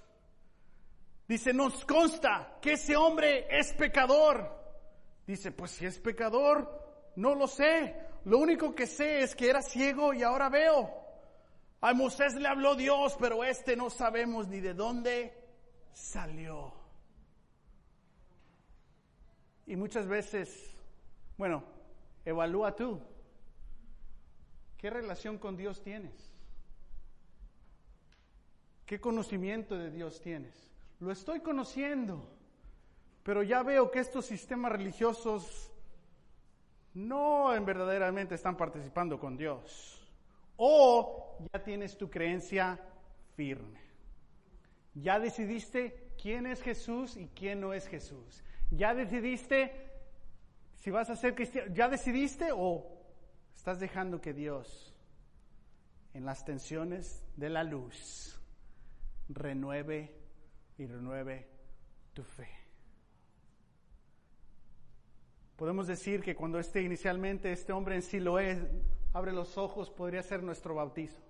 Dice, nos consta que ese hombre es pecador. Dice, pues si es pecador, no lo sé. Lo único que sé es que era ciego y ahora veo. A Moisés le habló Dios, pero este no sabemos ni de dónde salió. Y muchas veces, bueno, evalúa tú. ¿Qué relación con Dios tienes? ¿Qué conocimiento de Dios tienes? Lo estoy conociendo, pero ya veo que estos sistemas religiosos no en verdaderamente están participando con Dios. O ya tienes tu creencia firme. Ya decidiste quién es Jesús y quién no es Jesús. Ya decidiste si vas a ser cristiano. Ya decidiste o Estás dejando que Dios, en las tensiones de la luz, renueve y renueve tu fe. Podemos decir que cuando este inicialmente este hombre en sí lo es, abre los ojos, podría ser nuestro bautizo.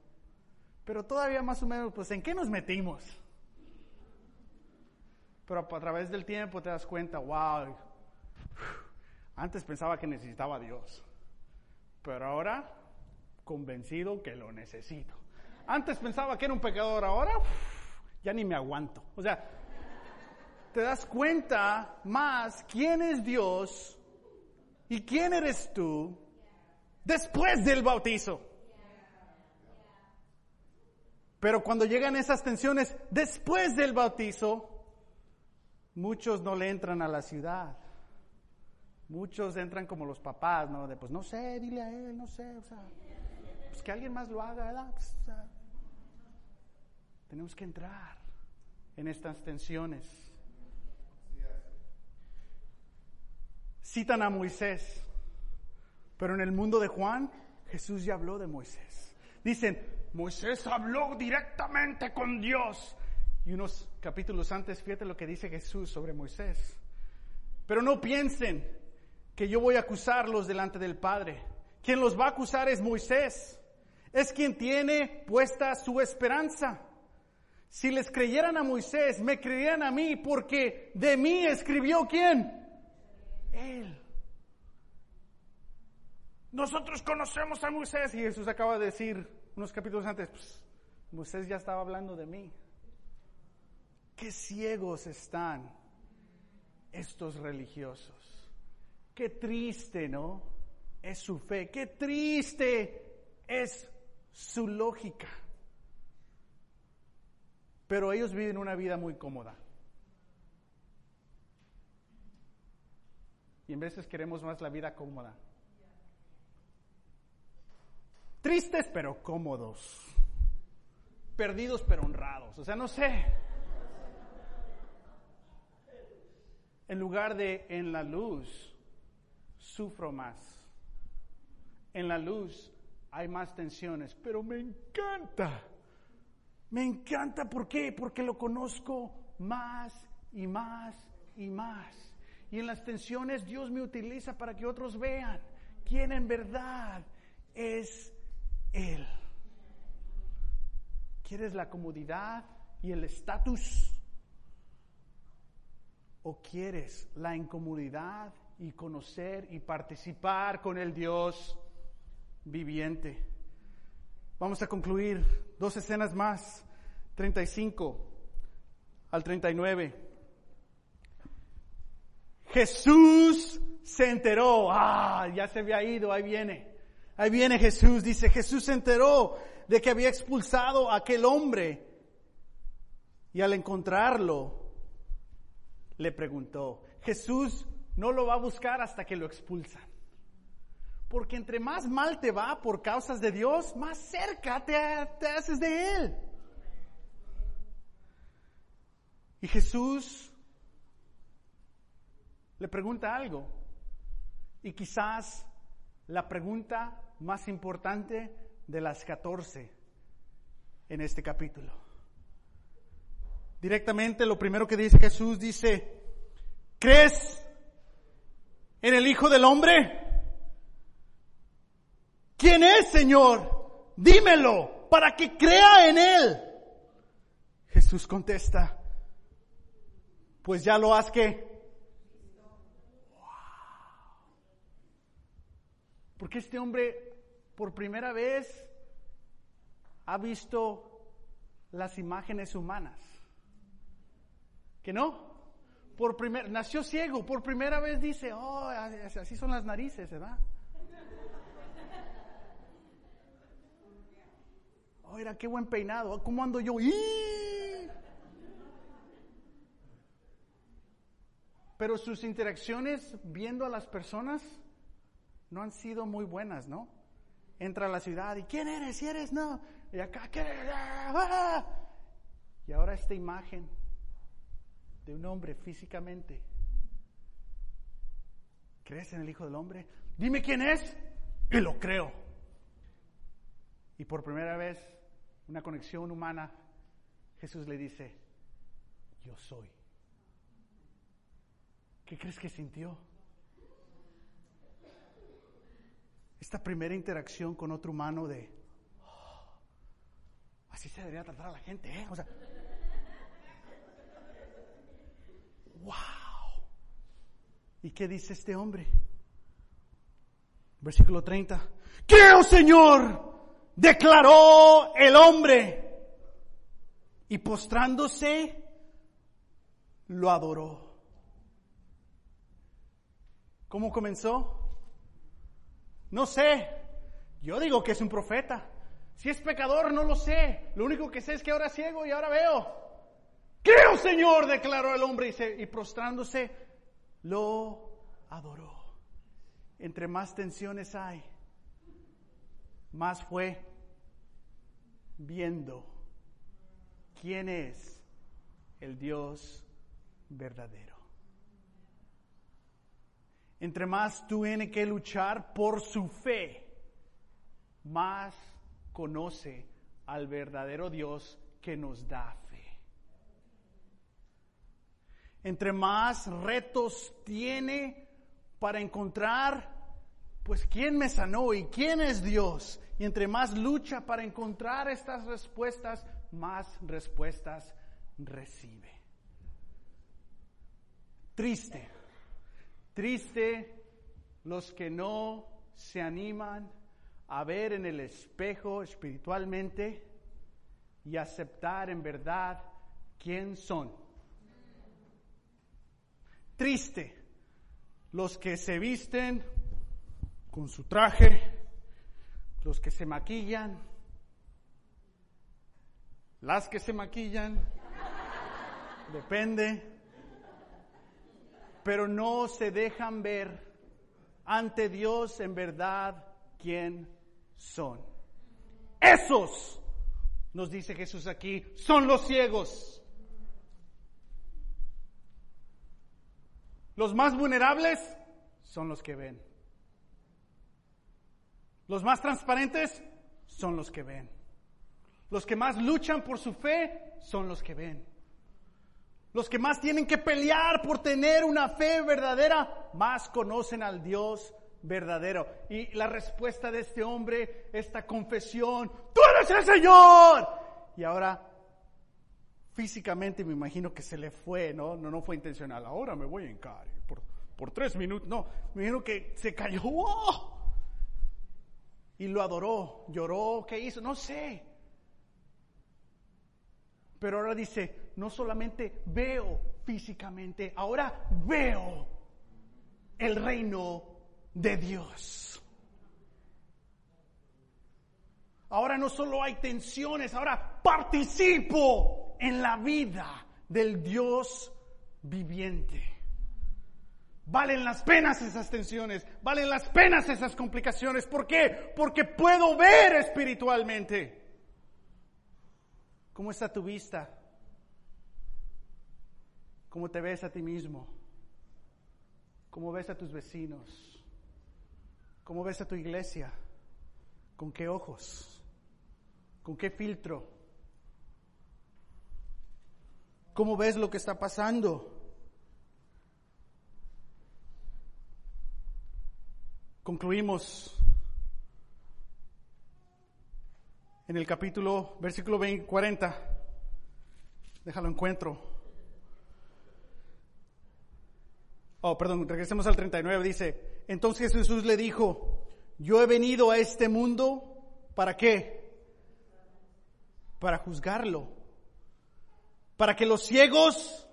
Pero todavía más o menos, pues, ¿en qué nos metimos? Pero a través del tiempo te das cuenta, wow, antes pensaba que necesitaba a Dios pero ahora convencido que lo necesito. Antes pensaba que era un pecador, ahora ya ni me aguanto. O sea, te das cuenta más quién es Dios y quién eres tú después del bautizo. Pero cuando llegan esas tensiones después del bautizo, muchos no le entran a la ciudad. Muchos entran como los papás, ¿no? De pues no sé, dile a él, no sé, pues que alguien más lo haga, ¿verdad? Pues, tenemos que entrar en estas tensiones. Citan a Moisés, pero en el mundo de Juan, Jesús ya habló de Moisés. Dicen, Moisés habló directamente con Dios. Y unos capítulos antes, fíjate lo que dice Jesús sobre Moisés. Pero no piensen que yo voy a acusarlos delante del Padre. Quien los va a acusar es Moisés. Es quien tiene puesta su esperanza. Si les creyeran a Moisés, me creerían a mí porque de mí escribió quién? Él. Nosotros conocemos a Moisés y Jesús acaba de decir unos capítulos antes, pues, Moisés ya estaba hablando de mí. Qué ciegos están estos religiosos. Qué triste, ¿no? Es su fe. Qué triste es su lógica. Pero ellos viven una vida muy cómoda. Y en veces queremos más la vida cómoda. Tristes pero cómodos. Perdidos pero honrados. O sea, no sé. En lugar de en la luz sufro más. En la luz hay más tensiones, pero me encanta. Me encanta, ¿por qué? Porque lo conozco más y más y más. Y en las tensiones Dios me utiliza para que otros vean quién en verdad es Él. ¿Quieres la comodidad y el estatus? o quieres la incomodidad y conocer y participar con el Dios viviente? Vamos a concluir dos escenas más, 35 al 39. Jesús se enteró, ah, ya se había ido, ahí viene, ahí viene Jesús, dice, Jesús se enteró de que había expulsado a aquel hombre y al encontrarlo le preguntó, Jesús no lo va a buscar hasta que lo expulsan. Porque entre más mal te va por causas de Dios, más cerca te, te haces de Él. Y Jesús le pregunta algo. Y quizás la pregunta más importante de las 14 en este capítulo. Directamente lo primero que dice Jesús dice, ¿crees en el Hijo del Hombre? ¿Quién es, Señor? Dímelo para que crea en Él. Jesús contesta, pues ya lo has que... Porque este hombre por primera vez ha visto las imágenes humanas. ¿Que no? Por primer, nació ciego, por primera vez dice, oh, así son las narices, ¿verdad? Oh, era qué buen peinado, ¿cómo ando yo? Pero sus interacciones viendo a las personas no han sido muy buenas, ¿no? Entra a la ciudad y ¿quién eres? ¿Si eres? No. Y acá, ¿quién eres? ¡Ah! Y ahora esta imagen de un hombre físicamente. ¿Crees en el Hijo del Hombre? Dime quién es y lo creo. Y por primera vez, una conexión humana, Jesús le dice, yo soy. ¿Qué crees que sintió? Esta primera interacción con otro humano de, oh, así se debería tratar a la gente, ¿eh? O sea, wow. ¿Y qué dice este hombre? Versículo 30. Creo, Señor, declaró el hombre. Y postrándose, lo adoró. ¿Cómo comenzó? No sé. Yo digo que es un profeta. Si es pecador, no lo sé. Lo único que sé es que ahora ciego y ahora veo. Creo, Señor, declaró el hombre y, y prostrándose, lo adoró. Entre más tensiones hay, más fue viendo quién es el Dios verdadero. Entre más tiene que luchar por su fe, más conoce al verdadero Dios que nos da entre más retos tiene para encontrar, pues, quién me sanó y quién es Dios. Y entre más lucha para encontrar estas respuestas, más respuestas recibe. Triste, triste los que no se animan a ver en el espejo espiritualmente y aceptar en verdad quién son. Triste los que se visten con su traje, los que se maquillan, las que se maquillan, depende, pero no se dejan ver ante Dios en verdad quién son. Esos, nos dice Jesús aquí, son los ciegos. Los más vulnerables son los que ven. Los más transparentes son los que ven. Los que más luchan por su fe son los que ven. Los que más tienen que pelear por tener una fe verdadera, más conocen al Dios verdadero. Y la respuesta de este hombre, esta confesión, tú eres el Señor. Y ahora físicamente me imagino que se le fue, ¿no? No, no fue intencional. Ahora me voy a encar por, por tres minutos. No, me imagino que se cayó. ¡Oh! Y lo adoró, lloró, ¿qué hizo? No sé. Pero ahora dice, no solamente veo físicamente, ahora veo el reino de Dios. Ahora no solo hay tensiones, ahora participo en la vida del Dios viviente. Valen las penas esas tensiones, valen las penas esas complicaciones. ¿Por qué? Porque puedo ver espiritualmente. ¿Cómo está tu vista? ¿Cómo te ves a ti mismo? ¿Cómo ves a tus vecinos? ¿Cómo ves a tu iglesia? ¿Con qué ojos? ¿Con qué filtro? ¿Cómo ves lo que está pasando? Concluimos en el capítulo, versículo 20, 40. Déjalo encuentro. Oh, perdón, regresemos al 39. Dice, entonces Jesús le dijo, yo he venido a este mundo, ¿para qué? Para juzgarlo. Para que los ciegos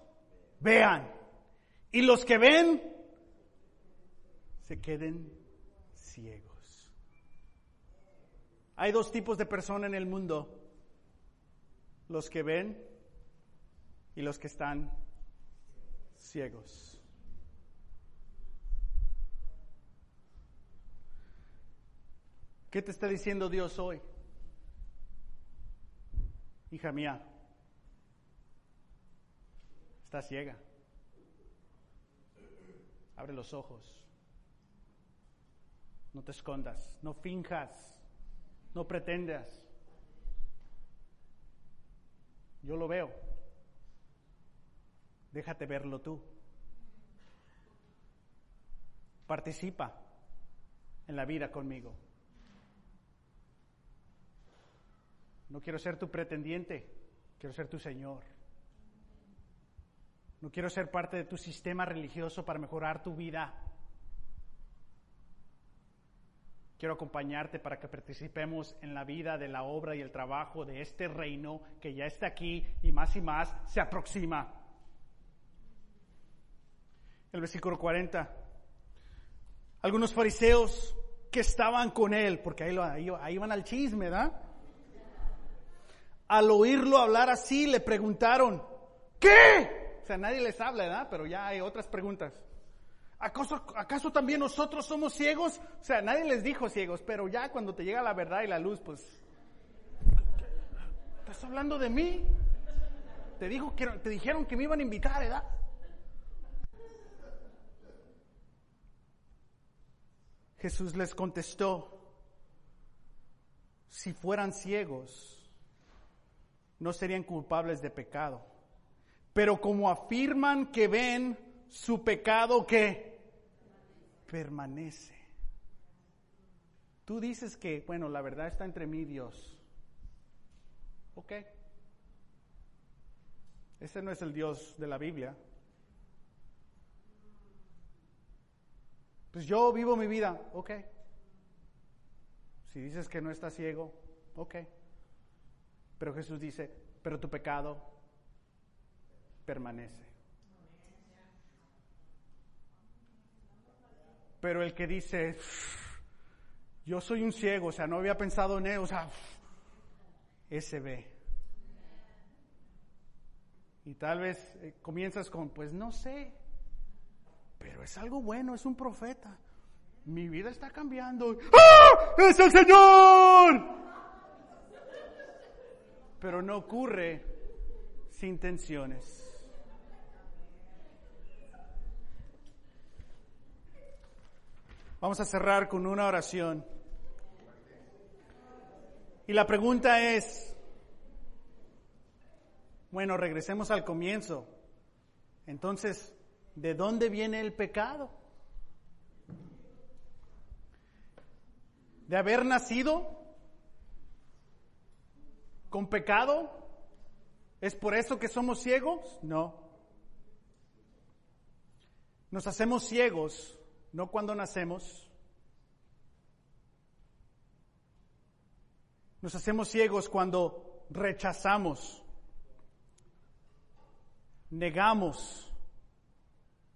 vean. Y los que ven se queden ciegos. Hay dos tipos de personas en el mundo. Los que ven y los que están ciegos. ¿Qué te está diciendo Dios hoy? Hija mía, estás ciega. Abre los ojos. No te escondas, no finjas, no pretendas. Yo lo veo. Déjate verlo tú. Participa en la vida conmigo. No quiero ser tu pretendiente, quiero ser tu Señor. No quiero ser parte de tu sistema religioso para mejorar tu vida. Quiero acompañarte para que participemos en la vida de la obra y el trabajo de este reino que ya está aquí y más y más se aproxima. El versículo 40. Algunos fariseos que estaban con él, porque ahí, ahí, ahí van al chisme, ¿verdad? Al oírlo hablar así, le preguntaron, ¿qué? O sea, nadie les habla, ¿verdad? Pero ya hay otras preguntas. ¿Acaso, ¿Acaso también nosotros somos ciegos? O sea, nadie les dijo ciegos, pero ya cuando te llega la verdad y la luz, pues, ¿estás hablando de mí? Te, dijo que, te dijeron que me iban a invitar, ¿verdad? Jesús les contestó, si fueran ciegos, no serían culpables de pecado. Pero como afirman que ven su pecado que permanece. Tú dices que, bueno, la verdad está entre mí y Dios. Ok. Ese no es el Dios de la Biblia. Pues yo vivo mi vida, ok. Si dices que no estás ciego, ok. Pero Jesús dice, pero tu pecado permanece. Pero el que dice, yo soy un ciego, o sea, no había pensado en él, o sea, ese ve. Y tal vez eh, comienzas con, pues no sé, pero es algo bueno, es un profeta. Mi vida está cambiando. ¡Ah! ¡Es el Señor! Pero no ocurre sin tensiones. Vamos a cerrar con una oración. Y la pregunta es, bueno, regresemos al comienzo. Entonces, ¿de dónde viene el pecado? ¿De haber nacido con pecado, ¿Es por eso que somos ciegos? No. Nos hacemos ciegos, no cuando nacemos. Nos hacemos ciegos cuando rechazamos, negamos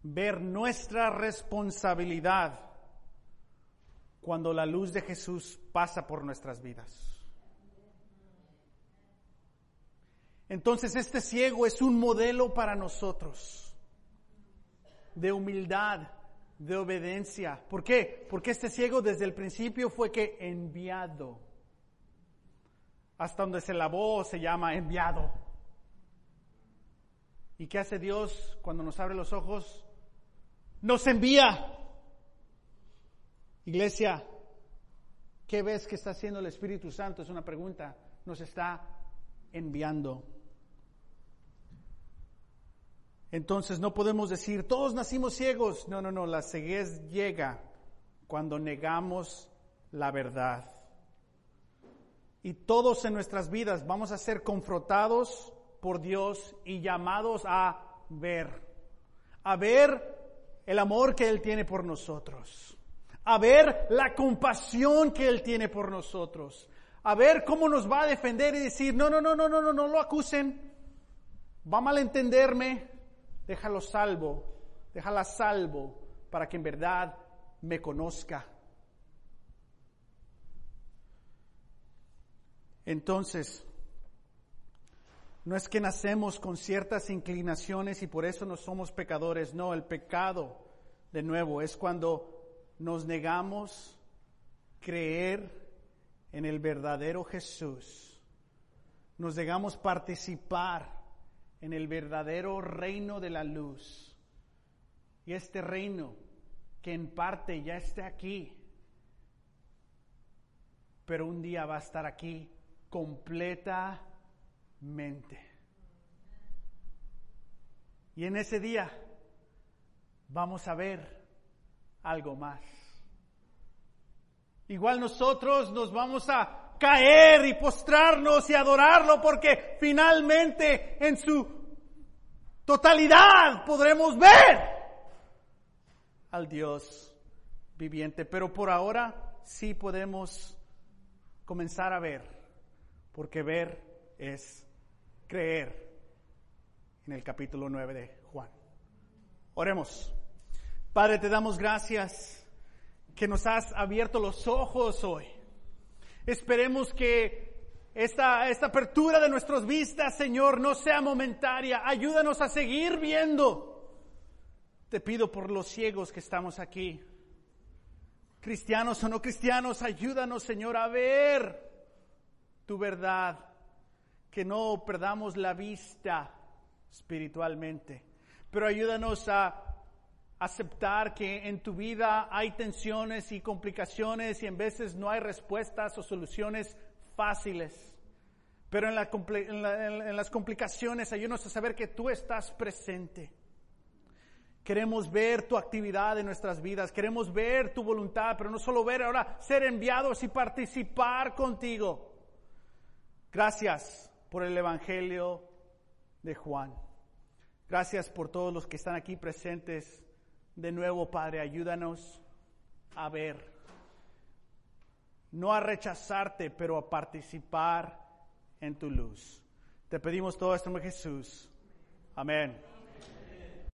ver nuestra responsabilidad cuando la luz de Jesús pasa por nuestras vidas. Entonces este ciego es un modelo para nosotros de humildad, de obediencia. ¿Por qué? Porque este ciego desde el principio fue que enviado. Hasta donde se lavó se llama enviado. ¿Y qué hace Dios cuando nos abre los ojos? Nos envía. Iglesia, ¿qué ves que está haciendo el Espíritu Santo? Es una pregunta. Nos está enviando. Entonces no podemos decir, todos nacimos ciegos. No, no, no, la ceguez llega cuando negamos la verdad. Y todos en nuestras vidas vamos a ser confrontados por Dios y llamados a ver, a ver el amor que Él tiene por nosotros, a ver la compasión que Él tiene por nosotros, a ver cómo nos va a defender y decir, no, no, no, no, no, no, no lo acusen, va a malentenderme, déjalo salvo, déjala salvo para que en verdad me conozca. Entonces, no es que nacemos con ciertas inclinaciones y por eso no somos pecadores, no, el pecado, de nuevo, es cuando nos negamos creer en el verdadero Jesús, nos negamos participar en el verdadero reino de la luz. Y este reino, que en parte ya está aquí, pero un día va a estar aquí completamente. Y en ese día vamos a ver algo más. Igual nosotros nos vamos a caer y postrarnos y adorarlo porque finalmente en su totalidad podremos ver al Dios viviente. Pero por ahora sí podemos comenzar a ver, porque ver es creer en el capítulo 9 de Juan. Oremos. Padre, te damos gracias que nos has abierto los ojos hoy Esperemos que esta, apertura de nuestras vistas, Señor, no sea momentaria. Ayúdanos a seguir viendo. Te pido por los ciegos que estamos aquí. Cristianos o no cristianos, ayúdanos, Señor, a ver tu verdad. Que no perdamos la vista espiritualmente. Pero ayúdanos a aceptar que en tu vida hay tensiones y complicaciones y en veces no hay respuestas o soluciones fáciles. Pero en, las complicaciones ayúdanos a saber que tú estás presente. Queremos ver tu actividad en nuestras vidas, queremos ver tu voluntad, pero no solo ver, ahora ser enviados y participar contigo. Gracias por el Evangelio de Juan. Gracias por todos los que están aquí presentes de nuevo, Padre, ayúdanos a ver, no a rechazarte, pero a participar en tu luz. Te pedimos todo esto en Jesús. Amén.